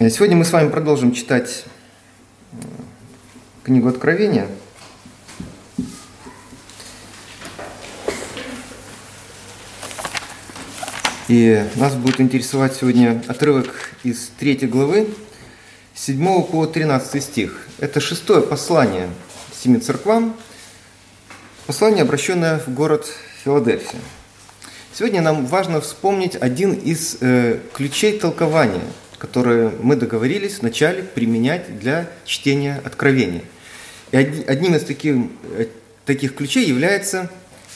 Сегодня мы с вами продолжим читать книгу Откровения. И нас будет интересовать сегодня отрывок из третьей главы, 7 по 13 стих. Это шестое послание семи церквам, послание, обращенное в город Филадельфия. Сегодня нам важно вспомнить один из э, ключей толкования, которые мы договорились вначале применять для чтения Откровения. И одним из таких, э, таких ключей является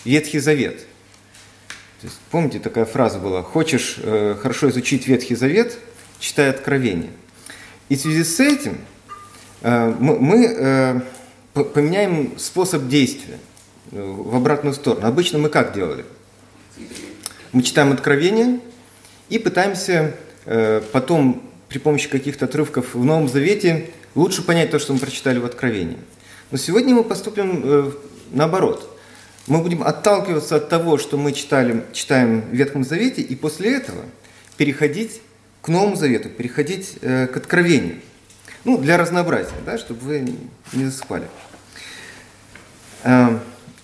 Ветхий Завет. То есть, помните, такая фраза была «Хочешь э, хорошо изучить Ветхий Завет, читай Откровение». И в связи с этим э, мы, мы э, поменяем способ действия э, в обратную сторону. Обычно мы как делали? Мы читаем Откровение и пытаемся потом при помощи каких-то отрывков в Новом Завете лучше понять то, что мы прочитали в Откровении. Но сегодня мы поступим э, наоборот. Мы будем отталкиваться от того, что мы читали, читаем в Ветхом Завете, и после этого переходить к Новому Завету, переходить э, к Откровению. Ну, для разнообразия, да, чтобы вы не засыпали.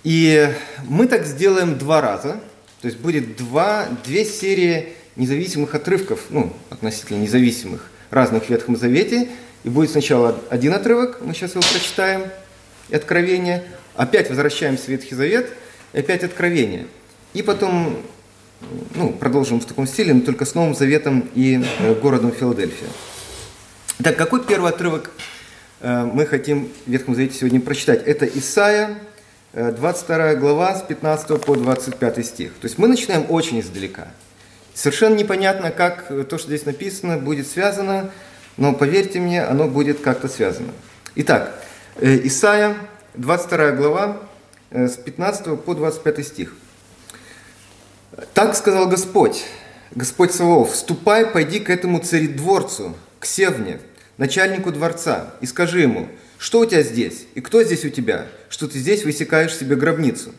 И мы так сделаем два раза – то есть будет два, две серии независимых отрывков, ну, относительно независимых, разных в Ветхом Завете. И будет сначала один отрывок, мы сейчас его прочитаем, Откровение. Опять возвращаемся в Ветхий Завет, и опять Откровение. И потом ну, продолжим в таком стиле, но только с Новым Заветом и э, городом Филадельфия. Так, какой первый отрывок э, мы хотим в Ветхом Завете сегодня прочитать? Это Исаия, 22 э, глава с 15 по 25 стих. То есть мы начинаем очень издалека. Совершенно непонятно, как то, что здесь написано, будет связано, но поверьте мне, оно будет как-то связано. Итак, э, Исаия, 22 глава, э, с 15 по 25 стих. «Так сказал Господь, Господь Саваоф, ступай, пойди к этому царедворцу, к Севне, начальнику дворца, и скажи ему, что у тебя здесь? И кто здесь у тебя? Что ты здесь высекаешь себе гробницу?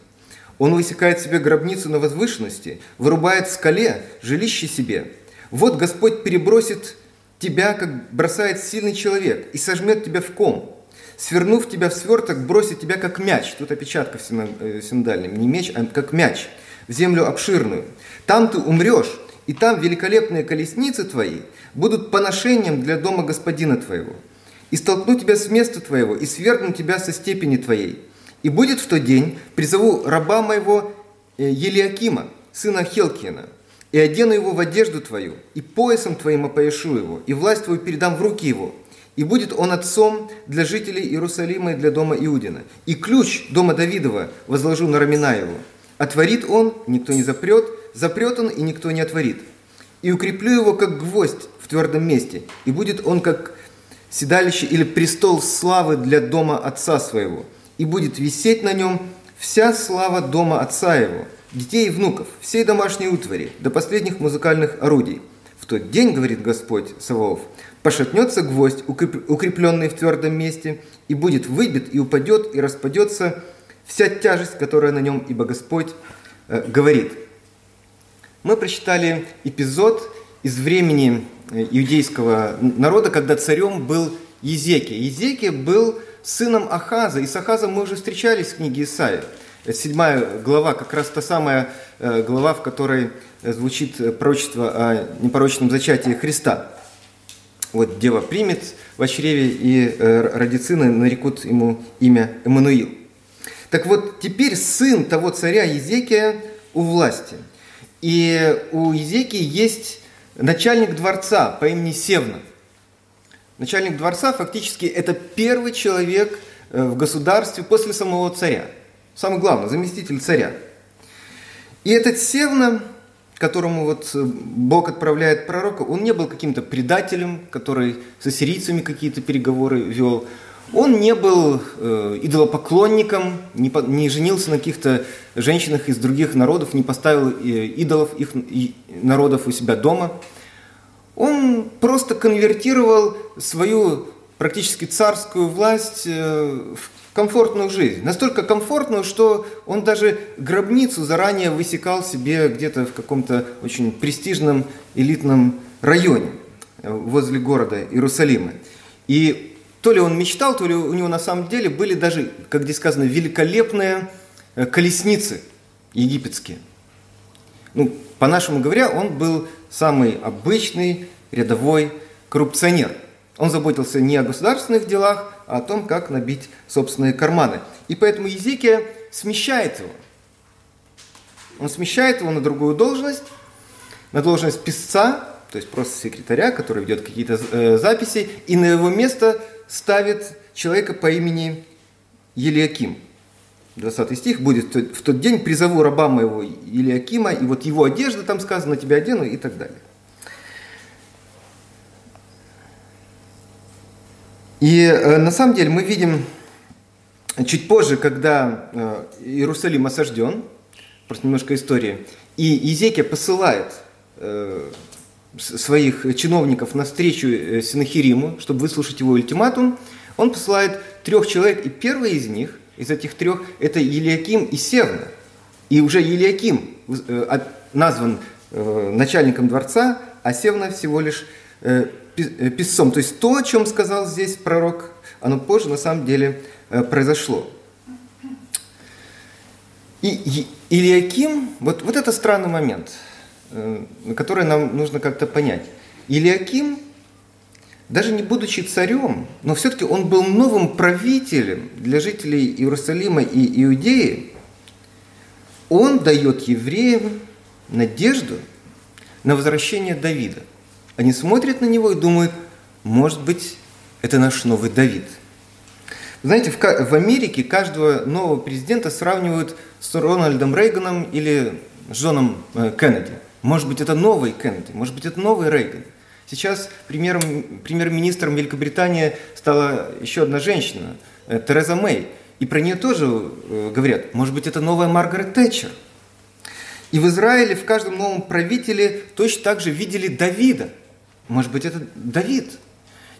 Он высекает себе гробницу на возвышенности, вырубает в скале жилище себе. Вот Господь перебросит тебя, как бросает сильный человек, и сожмет тебя в ком. Свернув тебя в сверток, бросит тебя, как мяч. Тут опечатка в э, синодальном. Не меч, а как мяч. В землю обширную. Там ты умрешь, и там великолепные колесницы твои будут поношением для дома господина твоего и столкну тебя с места твоего, и свергну тебя со степени твоей. И будет в тот день, призову раба моего э, Елиакима, сына Хелкина, и одену его в одежду твою, и поясом твоим опояшу его, и власть твою передам в руки его. И будет он отцом для жителей Иерусалима и для дома Иудина. И ключ дома Давидова возложу на ramена его. Отворит он, никто не запрет, запрет он, и никто не отворит. И укреплю его, как гвоздь в твердом месте, и будет он, как седалище или престол славы для дома отца своего, и будет висеть на нем вся слава дома отца его, детей и внуков, всей домашней утвари, до последних музыкальных орудий. В тот день, говорит Господь Саваоф, пошатнется гвоздь, укрепленный в твердом месте, и будет выбит, и упадет, и распадется вся тяжесть, которая на нем, ибо Господь э, говорит. Мы прочитали эпизод из времени Э, иудейского народа, когда царем был Езекия. Езекия был сыном Ахаза, и с Ахазом мы уже встречались в книге Исаия. Седьмая глава, как раз та самая э, глава, в которой э, звучит пророчество о непорочном зачатии Христа. Вот дева примет в чреве и родит сына, нарекут ему имя Эммануил. Так вот, теперь сын того царя Езекия у власти. И у Езекии есть начальник дворца по имени Севна. Начальник дворца фактически это первый человек э, в государстве после самого царя. Самый главный, заместитель царя. И этот Севна, которому вот э, Бог отправляет пророка, он не был каким-то предателем, который со сирийцами какие-то переговоры вел. Он не был э, идолопоклонником, не, по, не женился на каких-то женщинах из других народов, не поставил э, идолов их и, народов у себя дома. Он просто конвертировал свою практически царскую власть э, в комфортную жизнь. Настолько комфортную, что он даже гробницу заранее высекал себе где-то в каком-то очень престижном элитном районе. возле города Иерусалима. И то ли он мечтал, то ли у него на самом деле были даже, как здесь сказано, великолепные колесницы египетские. Ну, по-нашему говоря, он был самый обычный рядовой коррупционер. Он заботился не о государственных делах, а о том, как набить собственные карманы. И поэтому Езекия смещает его. Он смещает его на другую должность, на должность писца, то есть просто секретаря, который ведет какие-то э, записи, и на его место ставит человека по имени Елиаким. 20 стих будет в тот день призову раба моего Илиакима, и вот его одежда там сказано, тебя одену и так далее. И э, на самом деле мы видим чуть позже, когда э, Иерусалим осажден, просто немножко истории, и Езекия посылает э, своих чиновников на встречу Синахириму, чтобы выслушать его ультиматум, он посылает трех человек, и первый из них, из этих трех, это Елиаким и Севна. И уже Елиаким назван начальником дворца, а Севна всего лишь Э, писцом. То есть то, о чем сказал здесь пророк, оно позже на самом деле э, произошло. И Илиаким, вот, вот это странный момент, э, который нам нужно как-то понять. Илиаким, даже не будучи царем, но все-таки он был новым правителем для жителей Иерусалима и Иудеи, он дает евреям надежду на возвращение Давида. Они смотрят на него и думают, может быть, это наш новый Давид. Знаете, в, Америке каждого нового президента сравнивают с Рональдом Рейганом или Джоном э, Кеннеди. Может быть, это новый Кеннеди, может быть, это новый Рейган. Сейчас премьером, премьер-министром Великобритании стала еще одна женщина, э, Тереза Мэй. И про нее тоже э, говорят, может быть, это новая Маргарет Тэтчер. И в Израиле в каждом новом правителе точно так же видели Давида – может быть, это Давид.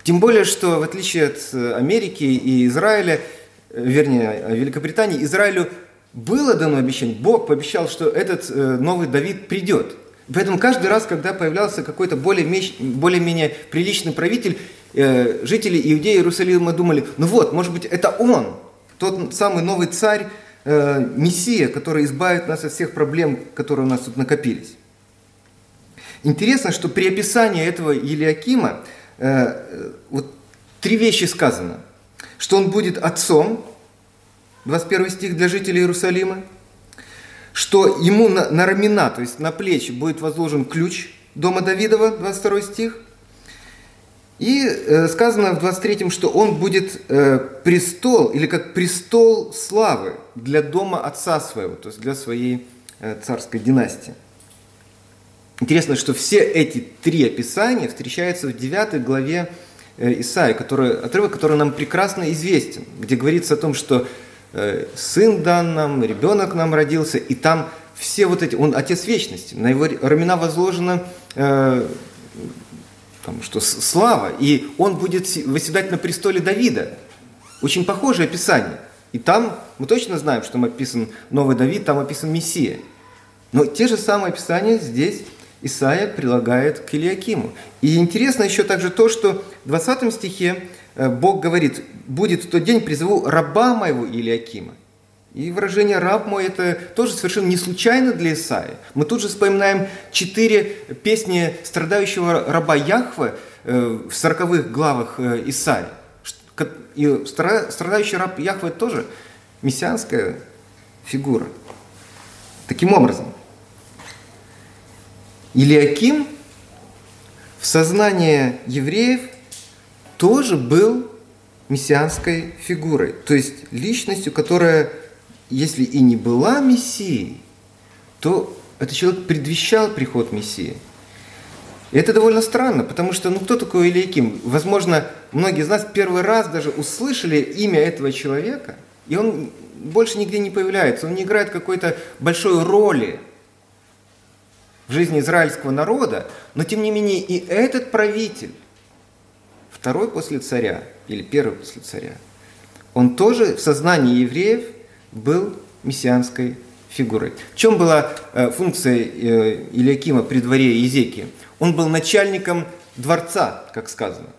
Тем более, что в отличие от э, Америки и Израиля, вернее, Великобритании, Израилю было дано обещание, Бог пообещал, что этот новый Давид придет. Поэтому каждый раз, когда появлялся какой-то более-менее более приличный правитель, жители Иудеи Иерусалима думали, ну вот, может быть, это он, тот самый новый царь, Мессия, который избавит нас от всех проблем, которые у нас тут накопились. Интересно, что при описании этого Елиакима э, вот три вещи сказано. Что он будет отцом, 21 стих для жителей Иерусалима, что ему на, на рамена, то есть на плечи будет возложен ключ дома Давидова, 22 стих, и э, сказано в 23-м, что он будет э, престол, или как престол славы для дома отца своего, то есть для своей э, царской династии. Интересно, что все эти три описания встречаются в 9 главе э, Исаия, который, отрывок, который нам прекрасно известен, где говорится о том, что сын дан нам, ребенок нам родился, и там все вот эти, он отец вечности, на его рамена возложена э, там, что слава, и он будет восседать на престоле Давида. Очень похожее описание. И там мы точно знаем, что там описан новый Давид, там описан Мессия. Но те же самые описания здесь Исаия прилагает к Илиакиму. И интересно еще также то, что в 20 стихе э, Бог говорит, будет в тот день призову раба моего Илиакима. И выражение «раб мой» это тоже совершенно не случайно для Исаия. Мы тут же вспоминаем четыре песни страдающего раба Яхвы э, в сороковых главах э, Исаия. И страдающий раб Яхвы тоже мессианская фигура. Таким образом, Илиаким в сознании евреев тоже был мессианской фигурой, то есть личностью, которая, если и не была мессией, то этот человек предвещал приход Мессии. И это довольно странно, потому что, ну кто такой Илиаким? Возможно, многие из нас первый раз даже услышали имя этого человека, и он больше нигде не появляется, он не играет какой-то большой роли в жизни израильского народа, но тем не менее и этот правитель, второй после царя или первый после царя, он тоже в сознании евреев был мессианской фигурой. В чем была э, функция э, Илиакима при дворе Езеки? Он был начальником дворца, как сказано.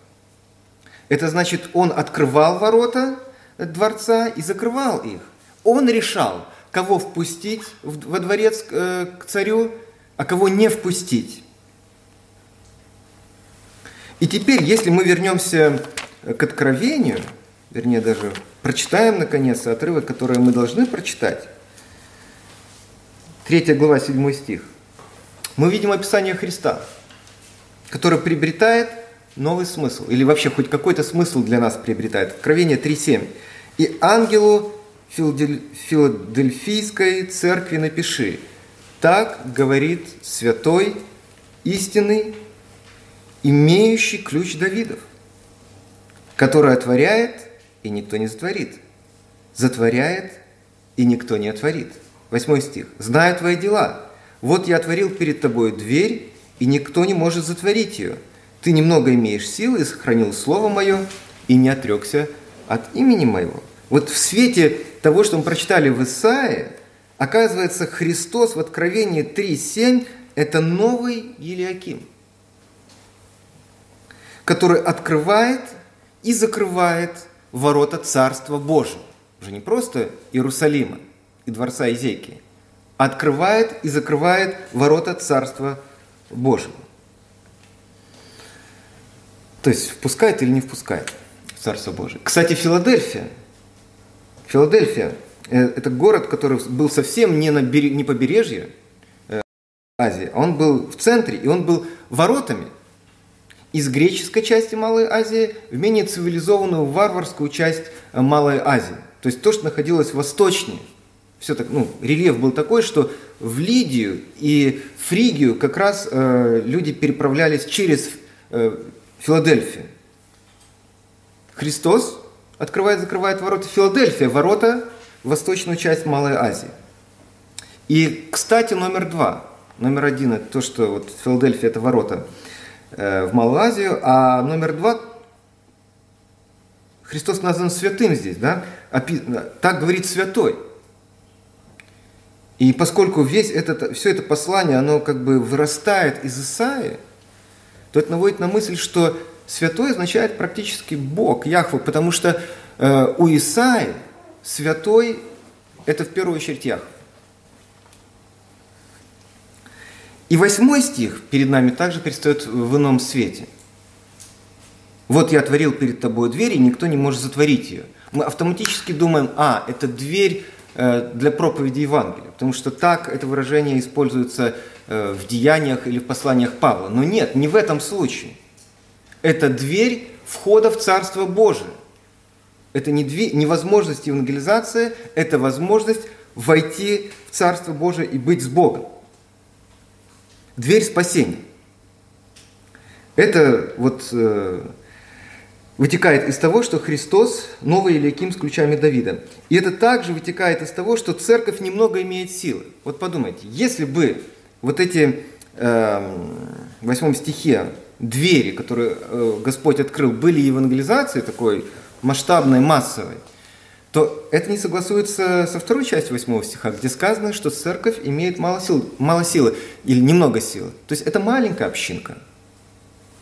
Это значит, он открывал ворота дворца и закрывал их. Он решал, кого впустить во дворец э, к царю, а кого не впустить. И теперь, если мы вернемся к откровению, вернее даже прочитаем наконец отрывок, который мы должны прочитать, 3 глава, 7 стих, мы видим описание Христа, который приобретает новый смысл, или вообще хоть какой-то смысл для нас приобретает. Откровение 3.7. «И ангелу Филадельфийской церкви напиши, так говорит святой, истинный, имеющий ключ Давидов, который отворяет, и никто не затворит, затворяет, и никто не отворит. Восьмой стих. «Знаю твои дела. Вот я отворил перед тобой дверь, и никто не может затворить ее. Ты немного имеешь силы и сохранил слово мое, и не отрекся от имени моего». Вот в свете того, что мы прочитали в Исаии, оказывается, Христос в Откровении 3.7 – это новый Елиаким, который открывает и закрывает ворота Царства Божьего. Уже не просто Иерусалима и дворца Изейки, а открывает и закрывает ворота Царства Божьего. То есть впускает или не впускает Царство Божие. Кстати, Филадельфия – Филадельфия э, – это город, который был совсем не на берег, не побережье э, Азии, а он был в центре, и он был воротами из греческой части Малой Азии в менее цивилизованную варварскую часть э, Малой Азии. То есть то, что находилось восточнее. Все так, ну, рельеф был такой, что в Лидию и Фригию как раз э, люди переправлялись через э, Филадельфию. Христос открывает, закрывает ворота Филадельфия, ворота восточную часть Малой Азии. И, кстати, номер два. Номер один – это то, что вот Филадельфия – это ворота в Малую Азию, а номер два – Христос назван святым здесь, да? Так говорит святой. И поскольку весь этот, все это послание, оно как бы вырастает из Исаии, то это наводит на мысль, что Святой означает практически Бог, Яхва, потому что э, у Исаи святой – это в первую очередь Яхва. И восьмой стих перед нами также предстает в ином свете. «Вот я отворил перед тобой дверь, и никто не может затворить ее». Мы автоматически думаем, а, это дверь э, для проповеди Евангелия, потому что так это выражение используется э, в деяниях или в посланиях Павла. Но нет, не в этом случае – это дверь входа в Царство Божие. Это не, дверь, не возможность евангелизации, это возможность войти в Царство Божие и быть с Богом. Дверь спасения. Это вот э, вытекает из того, что Христос новый Илиаким с ключами Давида. И это также вытекает из того, что церковь немного имеет силы. Вот подумайте, если бы вот эти э, в восьмом стихе двери, которые э, Господь открыл, были евангелизацией такой масштабной, массовой, то это не согласуется со второй частью 8 стиха, где сказано, что церковь имеет мало, сил, мало силы или немного силы. То есть это маленькая общинка.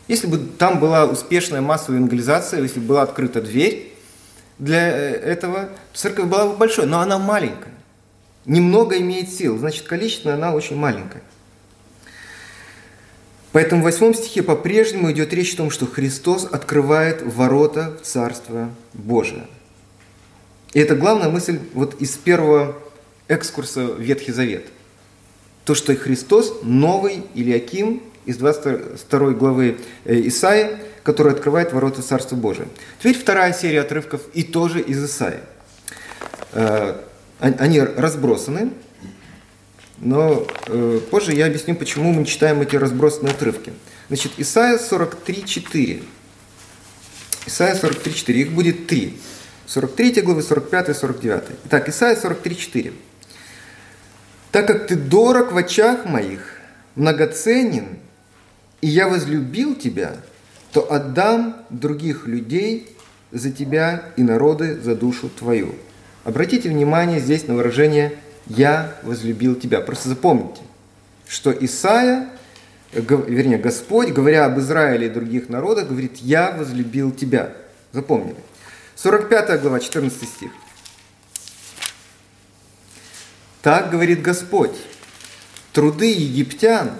Если бы там была успешная массовая евангелизация, если бы была открыта дверь для э, этого, церковь была бы большой, но она маленькая. Немного имеет сил, значит, количественно она очень маленькая. Поэтому в восьмом стихе по-прежнему идет речь о том, что Христос открывает ворота в Царство Божие. И это главная мысль вот из первого экскурса в Ветхий Завет. То, что Христос новый Илиаким из 22 главы э, Исаи, который открывает ворота Царства Божия. Теперь вторая серия отрывков и тоже из Исаи. Э, они разбросаны, но э, позже я объясню, почему мы читаем эти разбросанные отрывки. Значит, Исайя 43.4. Исайя 43.4. Их будет три. 43 главы, 45 и 49. Итак, Исайя 43.4. «Так как ты дорог в очах моих, многоценен, и я возлюбил тебя, то отдам других людей за тебя и народы за душу твою». Обратите внимание здесь на выражение «я возлюбил тебя». Просто запомните, что Исаия вернее, Господь, говоря об Израиле и других народах, говорит, «Я возлюбил тебя». Запомнили. 45 глава, 14 стих. Так говорит Господь, труды египтян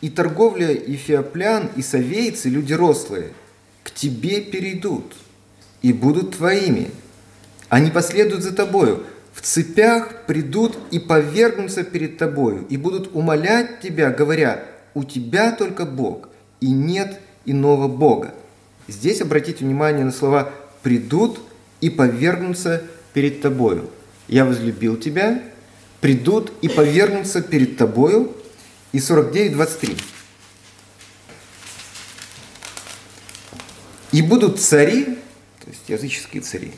и торговля эфиоплян и совейцы, люди рослые, к тебе перейдут и будут твоими. Они последуют за тобою, в цепях придут и повергнутся перед тобою, и будут умолять тебя, говоря, у тебя только Бог, и нет иного Бога. Здесь обратите внимание на слова «придут и повергнутся перед тобою». «Я возлюбил тебя», «придут и повергнутся перед тобою» и 49.23. «И будут цари, то есть языческие цари,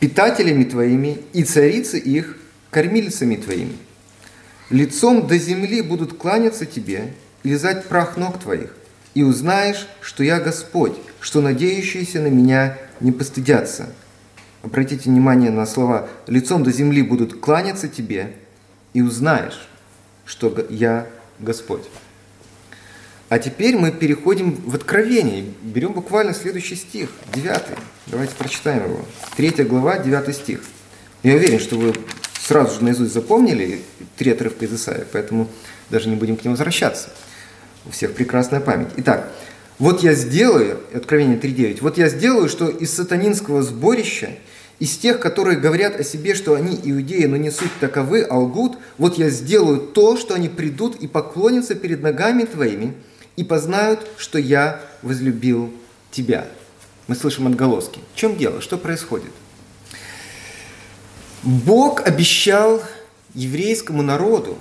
питателями твоими, и царицы их кормильцами твоими. Лицом до земли будут кланяться тебе, лизать прах ног твоих, и узнаешь, что я Господь, что надеющиеся на меня не постыдятся. Обратите внимание на слова «лицом до земли будут кланяться тебе, и узнаешь, что я Господь». А теперь мы переходим в Откровение. Берем буквально следующий стих, 9. Давайте прочитаем его. Третья глава, 9 стих. Я уверен, что вы сразу же наизусть запомнили три отрывка из Исаия, поэтому даже не будем к ним возвращаться. У всех прекрасная память. Итак, вот я сделаю, Откровение 3.9, вот я сделаю, что из сатанинского сборища, из тех, которые говорят о себе, что они иудеи, но не суть таковы, а лгут, вот я сделаю то, что они придут и поклонятся перед ногами твоими, и познают, что я возлюбил тебя. Мы слышим отголоски. В чем дело? Что происходит? Бог обещал еврейскому народу,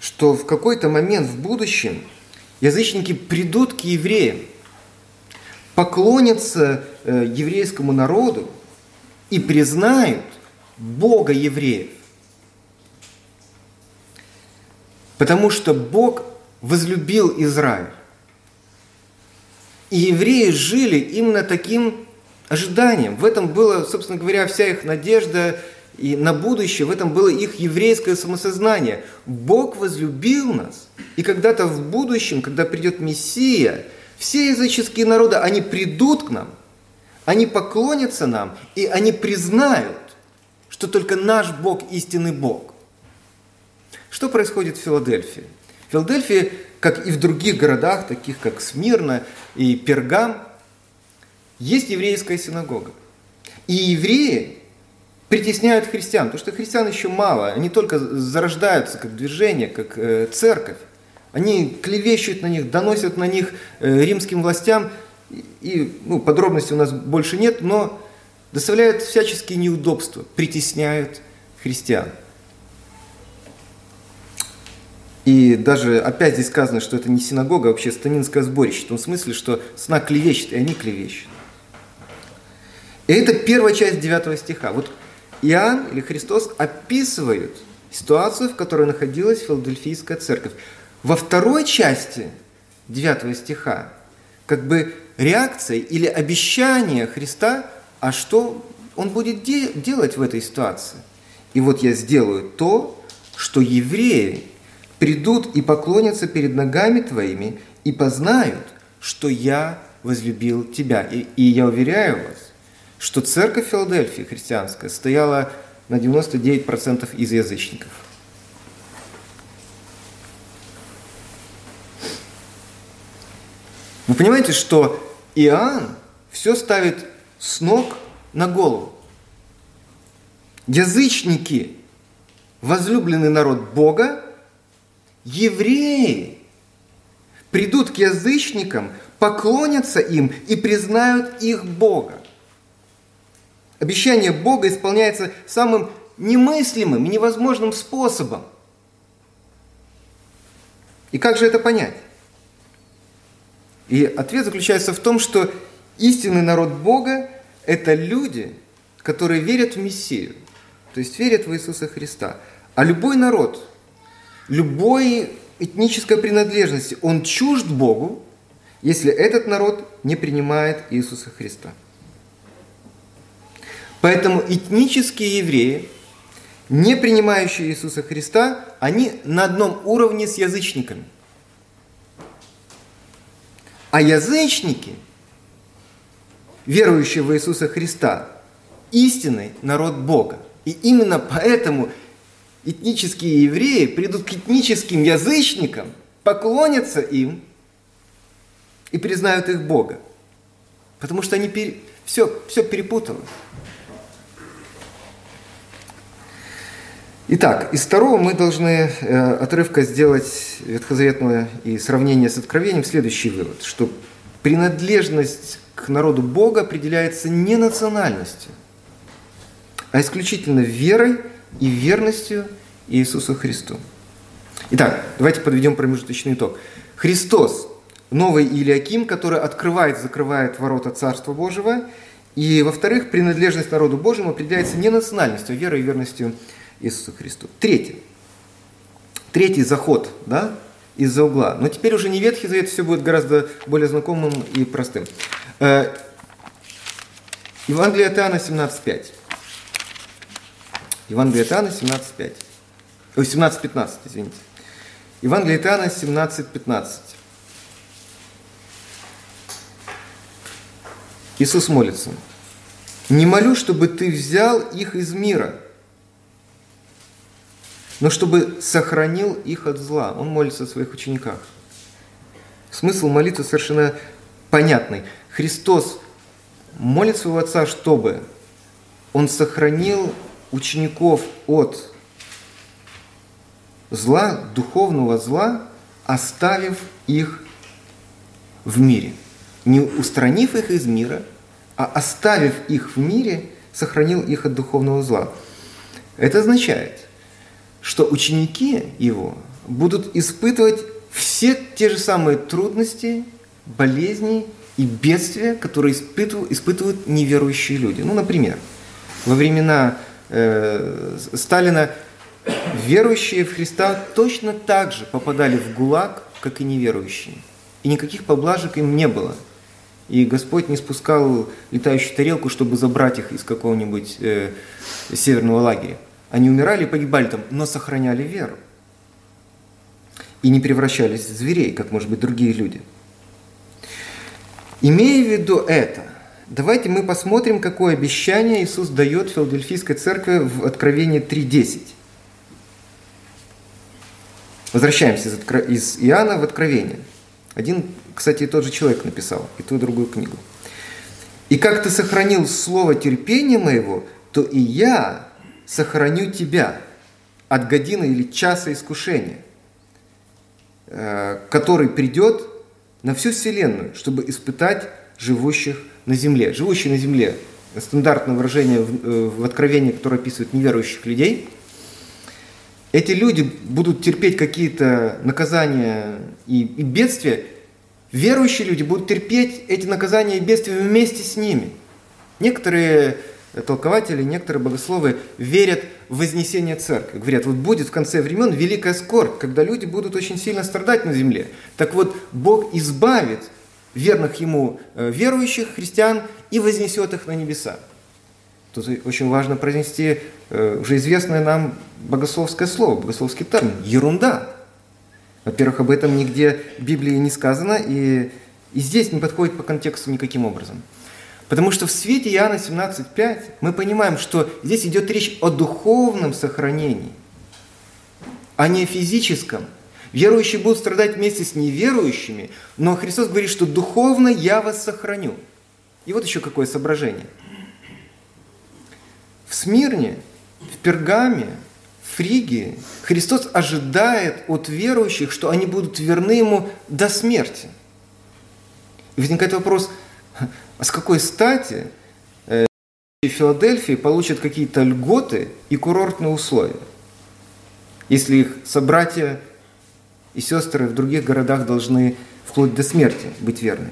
что в какой-то момент в будущем язычники придут к евреям, поклонятся э, еврейскому народу и признают Бога евреев. Потому что Бог возлюбил Израиль. И евреи жили именно таким ожиданием. В этом была, собственно говоря, вся их надежда и на будущее, в этом было их еврейское самосознание. Бог возлюбил нас, и когда-то в будущем, когда придет Мессия, все языческие народы, они придут к нам, они поклонятся нам, и они признают, что только наш Бог истинный Бог. Что происходит в Филадельфии? В Филадельфии, как и в других городах, таких как Смирна и Пергам, есть еврейская синагога. И евреи притесняют христиан, потому что христиан еще мало, они только зарождаются как движение, как э, церковь. Они клевещут на них, доносят на них э, римским властям, и ну, подробностей у нас больше нет, но доставляют всяческие неудобства, притесняют христиан. И даже опять здесь сказано, что это не синагога, а вообще станинское сборище, в том смысле, что сна клевещет, и они клевещут. И это первая часть 9 стиха. Вот Иоанн или Христос описывают ситуацию, в которой находилась Филадельфийская церковь. Во второй части 9 стиха как бы реакция или обещание Христа, а что он будет де- делать в этой ситуации. И вот я сделаю то, что евреи придут и поклонятся перед ногами твоими и познают, что я возлюбил тебя. И, и я уверяю вас, что церковь Филадельфии христианская стояла на 99% из язычников. Вы понимаете, что Иоанн все ставит с ног на голову. Язычники, возлюбленный народ Бога, евреи придут к язычникам, поклонятся им и признают их Бога. Обещание Бога исполняется самым немыслимым и невозможным способом. И как же это понять? И ответ заключается в том, что истинный народ Бога – это люди, которые верят в Мессию, то есть верят в Иисуса Христа. А любой народ, любой этнической принадлежности, он чужд Богу, если этот народ не принимает Иисуса Христа. Поэтому этнические евреи, не принимающие Иисуса Христа, они на одном уровне с язычниками. А язычники, верующие в Иисуса Христа, истинный народ Бога. И именно поэтому этнические евреи придут к этническим язычникам, поклонятся им и признают их Бога. Потому что они пере... все, все перепутали. Итак, из второго мы должны э, отрывка сделать ветхозаветное и сравнение с откровением следующий вывод, что принадлежность к народу Бога определяется не национальностью, а исключительно верой и верностью Иисусу Христу. Итак, давайте подведем промежуточный итог. Христос, новый Илиаким, который открывает, закрывает ворота Царства Божьего. И, во-вторых, принадлежность народу Божьему определяется не национальностью, а верой и верностью Иисусу Христу. Третье. Третий заход, да, из-за угла. Но теперь уже не Ветхий Завет, все будет гораздо более знакомым и простым. Э, Евангелие от Иоанна 17.5. Евангелие от Иоанна 17.5. Ой, 17.15, извините. Евангелие от Иоанна 17.15. Иисус молится. «Не молю, чтобы ты взял их из мира, но чтобы сохранил их от зла. Он молится о своих учениках. Смысл молитвы совершенно понятный. Христос молит своего Отца, чтобы Он сохранил учеников от зла, духовного зла, оставив их в мире. Не устранив их из мира, а оставив их в мире, сохранил их от духовного зла. Это означает, что ученики его будут испытывать все те же самые трудности, болезни и бедствия, которые испытывают, испытывают неверующие люди. Ну, например, во времена э, Сталина верующие в Христа точно так же попадали в ГУЛАГ, как и неверующие. И никаких поблажек им не было. И Господь не спускал летающую тарелку, чтобы забрать их из какого-нибудь э, северного лагеря. Они умирали и погибали там, но сохраняли веру. И не превращались в зверей, как, может быть, другие люди. Имея в виду это, давайте мы посмотрим, какое обещание Иисус дает Филадельфийской церкви в Откровении 3.10. Возвращаемся из Иоанна в Откровение. Один, кстати, тот же человек написал и ту и другую книгу. «И как ты сохранил слово терпения моего, то и я сохраню тебя от годины или часа искушения, э, который придет на всю Вселенную, чтобы испытать живущих на земле. Живущие на земле – стандартное выражение в, э, в Откровении, которое описывает неверующих людей. Эти люди будут терпеть какие-то наказания и, и бедствия. Верующие люди будут терпеть эти наказания и бедствия вместе с ними. Некоторые толкователи, некоторые богословы верят в вознесение церкви. Говорят, вот будет в конце времен великая скорбь, когда люди будут очень сильно страдать на земле. Так вот, Бог избавит верных Ему э, верующих христиан и вознесет их на небеса. Тут очень важно произнести э, уже известное нам богословское слово, богословский термин – ерунда. Во-первых, об этом нигде в Библии не сказано, и, и здесь не подходит по контексту никаким образом – Потому что в свете Иоанна 17.5 мы понимаем, что здесь идет речь о духовном сохранении, а не о физическом. Верующие будут страдать вместе с неверующими, но Христос говорит, что духовно я вас сохраню. И вот еще какое соображение. В Смирне, в Пергаме, в Фриге Христос ожидает от верующих, что они будут верны Ему до смерти. И возникает вопрос – с какой стати э, Филадельфии получат какие-то льготы и курортные условия, если их собратья и сестры в других городах должны вплоть до смерти быть верны.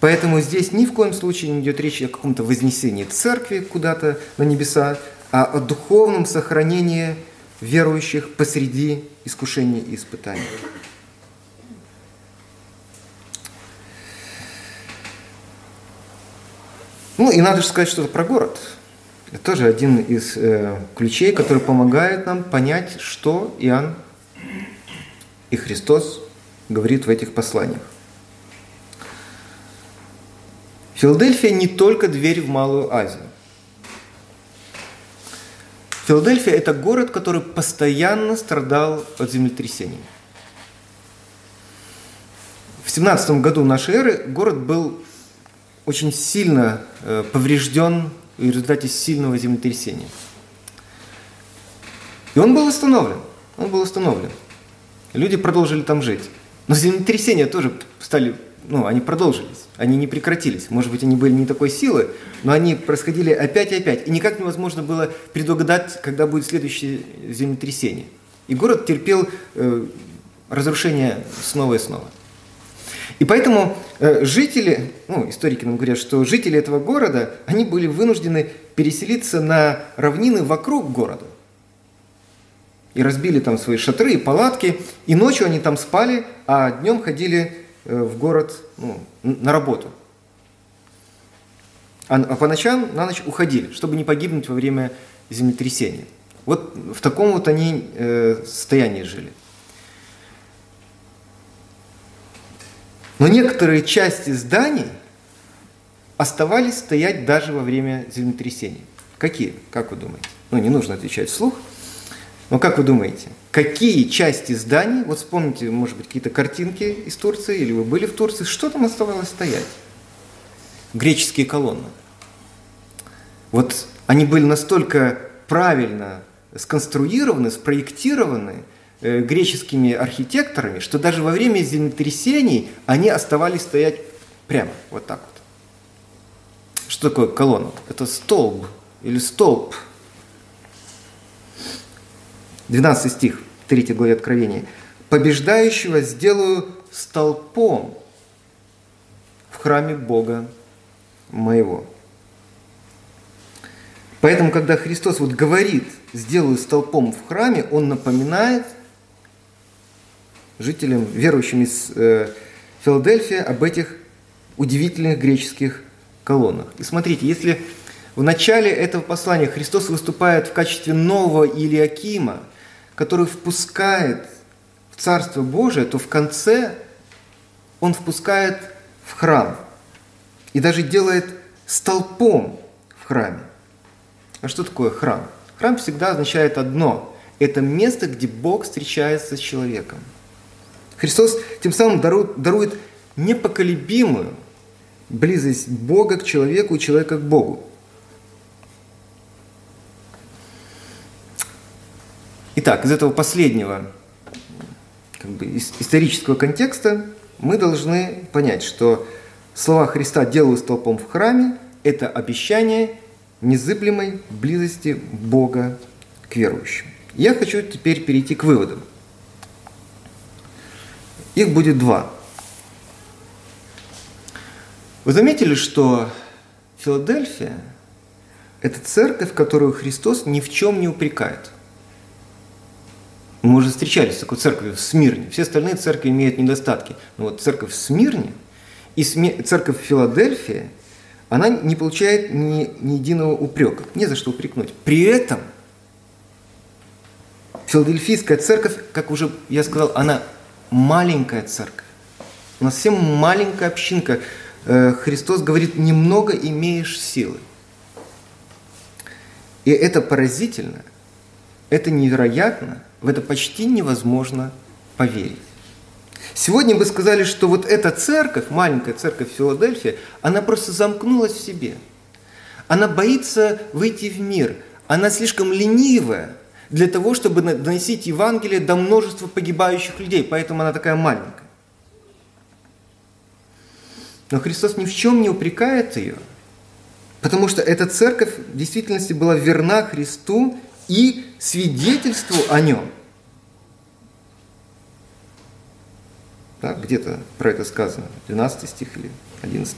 Поэтому здесь ни в коем случае не идет речь о каком-то вознесении церкви куда-то на небеса, а о духовном сохранении верующих посреди искушений и испытаний. Ну и надо же сказать что-то про город. Это тоже один из э, ключей, который помогает нам понять, что Иоанн и Христос говорит в этих посланиях. Филадельфия не только дверь в Малую Азию. Филадельфия – это город, который постоянно страдал от землетрясений. В 17 году нашей эры город был очень сильно э, поврежден в результате сильного землетрясения. И он был восстановлен. Он был восстановлен. Люди продолжили там жить. Но землетрясения тоже стали, ну, они продолжились, они не прекратились. Может быть, они были не такой силы, но они происходили опять и опять. И никак невозможно было предугадать, когда будет следующее землетрясение. И город терпел э, разрушение снова и снова. И поэтому э, жители, ну, историки нам говорят, что жители этого города, они были вынуждены переселиться на равнины вокруг города. И разбили там свои шатры и палатки, и ночью они там спали, а днем ходили э, в город ну, на работу. А, а по ночам на ночь уходили, чтобы не погибнуть во время землетрясения. Вот в таком вот они э, состоянии жили. Но некоторые части зданий оставались стоять даже во время землетрясений. Какие? Как вы думаете? Ну, не нужно отвечать вслух. Но как вы думаете, какие части зданий, вот вспомните, может быть, какие-то картинки из Турции, или вы были в Турции, что там оставалось стоять? Греческие колонны. Вот они были настолько правильно сконструированы, спроектированы, греческими архитекторами, что даже во время землетрясений они оставались стоять прямо, вот так вот. Что такое колонна? Это столб или столб. 12 стих, 3 главе Откровения. «Побеждающего сделаю столпом в храме Бога моего». Поэтому, когда Христос вот говорит «сделаю столпом в храме», Он напоминает – жителям, верующим из э, Филадельфии, об этих удивительных греческих колоннах. И смотрите, если в начале этого послания Христос выступает в качестве нового Илиакима, который впускает в Царство Божие, то в конце он впускает в храм и даже делает столпом в храме. А что такое храм? Храм всегда означает одно – это место, где Бог встречается с человеком – Христос тем самым дарует, дарует непоколебимую близость Бога к человеку и человека к Богу. Итак, из этого последнего как бы, исторического контекста мы должны понять, что слова Христа «делаю столпом в храме» – это обещание незыблемой близости Бога к верующим. Я хочу теперь перейти к выводам – их будет два. Вы заметили, что Филадельфия – это церковь, которую Христос ни в чем не упрекает. Мы уже встречались с такой церковью в Смирне. Все остальные церкви имеют недостатки. Но вот церковь в Смирне и церковь в Филадельфии, она не получает ни, ни единого упрека. Не за что упрекнуть. При этом Филадельфийская церковь, как уже я сказал, она маленькая церковь. У нас всем маленькая общинка. Э, Христос говорит, немного имеешь силы. И это поразительно, это невероятно, в это почти невозможно поверить. Сегодня вы сказали, что вот эта церковь, маленькая церковь Филадельфия, она просто замкнулась в себе. Она боится выйти в мир. Она слишком ленивая, для того, чтобы доносить Евангелие до множества погибающих людей, поэтому она такая маленькая. Но Христос ни в чем не упрекает ее, потому что эта церковь в действительности была верна Христу и свидетельству о нем. Да, где-то про это сказано, 12 стих или 11.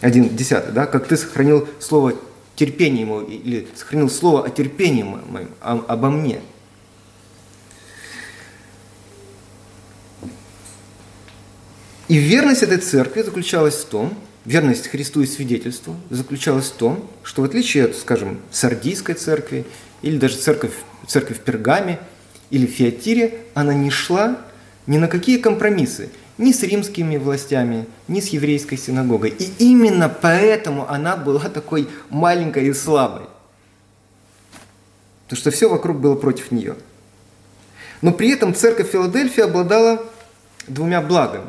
1, 10, да, как ты сохранил слово терпение ему, или сохранил слово о терпении моем, обо мне. И верность этой церкви заключалась в том, верность Христу и свидетельству заключалась в том, что в отличие от, скажем, Сардийской церкви или даже церковь, церковь в Пергаме или Фиатире, она не шла ни на какие компромиссы ни с римскими властями, ни с еврейской синагогой. И именно поэтому она была такой маленькой и слабой. Потому что все вокруг было против нее. Но при этом церковь Филадельфии обладала двумя благами.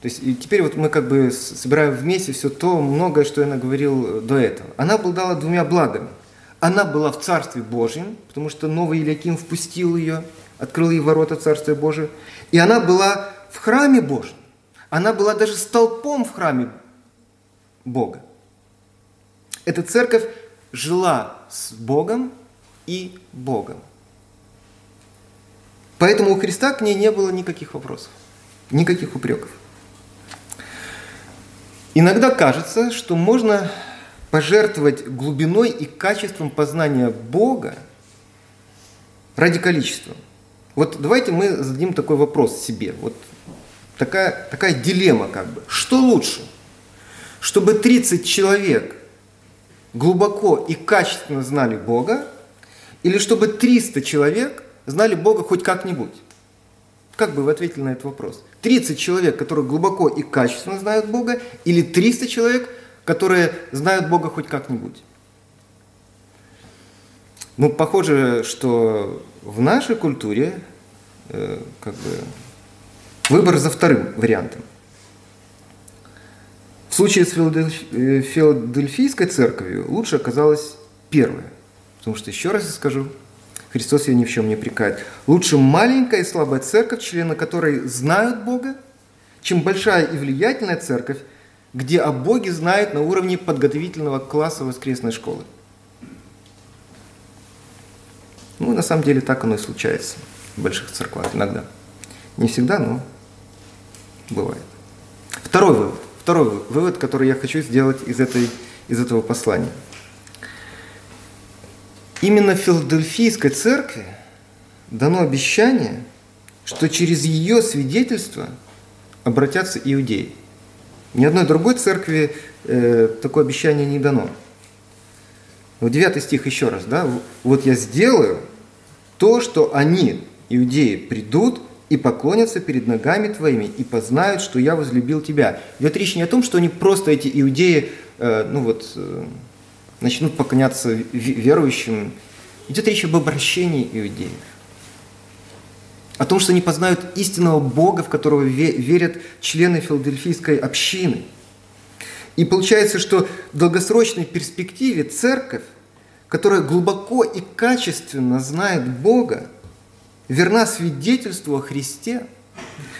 То есть и теперь вот мы как бы собираем вместе все то многое, что я наговорил до этого. Она обладала двумя благами. Она была в Царстве Божьем, потому что новый Иляким впустил ее, открыл ей ворота Царствия Божия. И она была в храме Божьем. Она была даже столпом в храме Бога. Эта церковь жила с Богом и Богом. Поэтому у Христа к ней не было никаких вопросов, никаких упреков. Иногда кажется, что можно пожертвовать глубиной и качеством познания Бога ради количества. Вот давайте мы зададим такой вопрос себе. Вот такая, такая дилемма как бы. Что лучше? Чтобы 30 человек глубоко и качественно знали Бога, или чтобы 300 человек знали Бога хоть как-нибудь? Как бы вы ответили на этот вопрос? 30 человек, которые глубоко и качественно знают Бога, или 300 человек, которые знают Бога хоть как-нибудь? Ну, похоже, что в нашей культуре э, как бы, выбор за вторым вариантом. В случае с э, Филадельфийской церковью лучше оказалось первое. Потому что, еще раз скажу, Христос ее ни в чем не прикает. Лучше маленькая и слабая церковь, члены которой знают Бога, чем большая и влиятельная церковь, где о Боге знают на уровне подготовительного класса воскресной школы. Ну, на самом деле так оно и случается в больших церквах иногда. Не всегда, но бывает. Второй вывод. Второй вывод, который я хочу сделать из, этой, из этого послания – Именно в Филадельфийской церкви дано обещание, что через ее свидетельство обратятся иудеи. Ни одной другой церкви э, такое обещание не дано. Вот 9 стих еще раз, да, вот я сделаю то, что они, иудеи, придут и поклонятся перед ногами твоими и познают, что я возлюбил тебя. Идет речь не о том, что они просто эти иудеи, э, ну вот, э, начнут поклоняться верующим. Идет речь об обращении иудеев. О том, что они познают истинного Бога, в которого верят члены филадельфийской общины. И получается, что в долгосрочной перспективе церковь, которая глубоко и качественно знает Бога, верна свидетельству о Христе,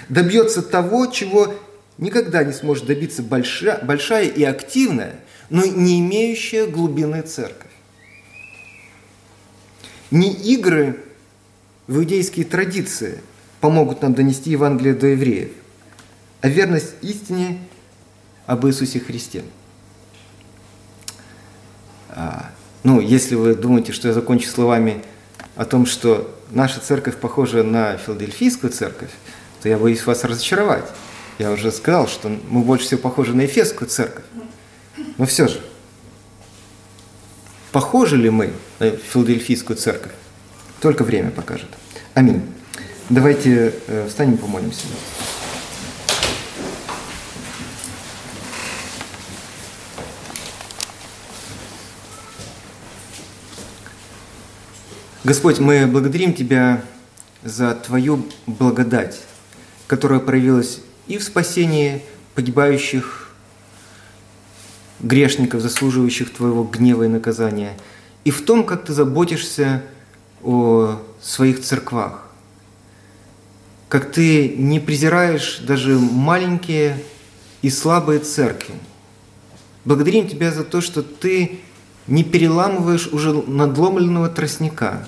добьется того, чего никогда не сможет добиться большая, большая и активная но не имеющая глубины церковь. Не игры в иудейские традиции помогут нам донести Евангелие до евреев, а верность истине об Иисусе Христе. А, ну, если вы думаете, что я закончу словами о том, что наша церковь похожа на филадельфийскую церковь, то я боюсь вас разочаровать. Я уже сказал, что мы больше всего похожи на Ефесскую церковь. Но все же, похожи ли мы на Филадельфийскую церковь? Только время покажет. Аминь. Давайте э, встанем и помолимся. Господь, мы благодарим Тебя за Твою благодать, которая проявилась и в спасении погибающих грешников, заслуживающих Твоего гнева и наказания, и в том, как Ты заботишься о своих церквах, как Ты не презираешь даже маленькие и слабые церкви. Благодарим Тебя за то, что Ты не переламываешь уже надломленного тростника,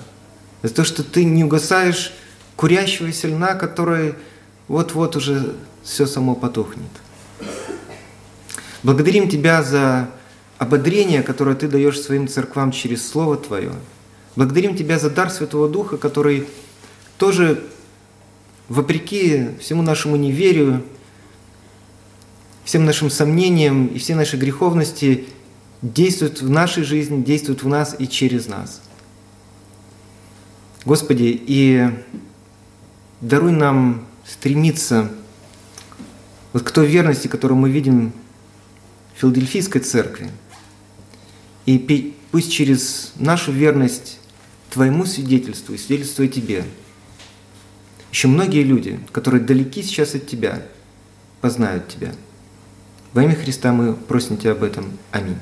за то, что Ты не угасаешь курящегося льна, который вот-вот уже все само потухнет. Благодарим Тебя за ободрение, которое Ты даешь своим церквам через Слово Твое. Благодарим Тебя за дар Святого Духа, который тоже, вопреки всему нашему неверию, всем нашим сомнениям и всей нашей греховности, действует в нашей жизни, действует в нас и через нас. Господи, и даруй нам стремиться вот к той верности, которую мы видим в Филадельфийской церкви. И пусть через нашу верность Твоему свидетельству и свидетельству о Тебе, еще многие люди, которые далеки сейчас от Тебя, познают Тебя. Во имя Христа мы просим Тебя об этом. Аминь.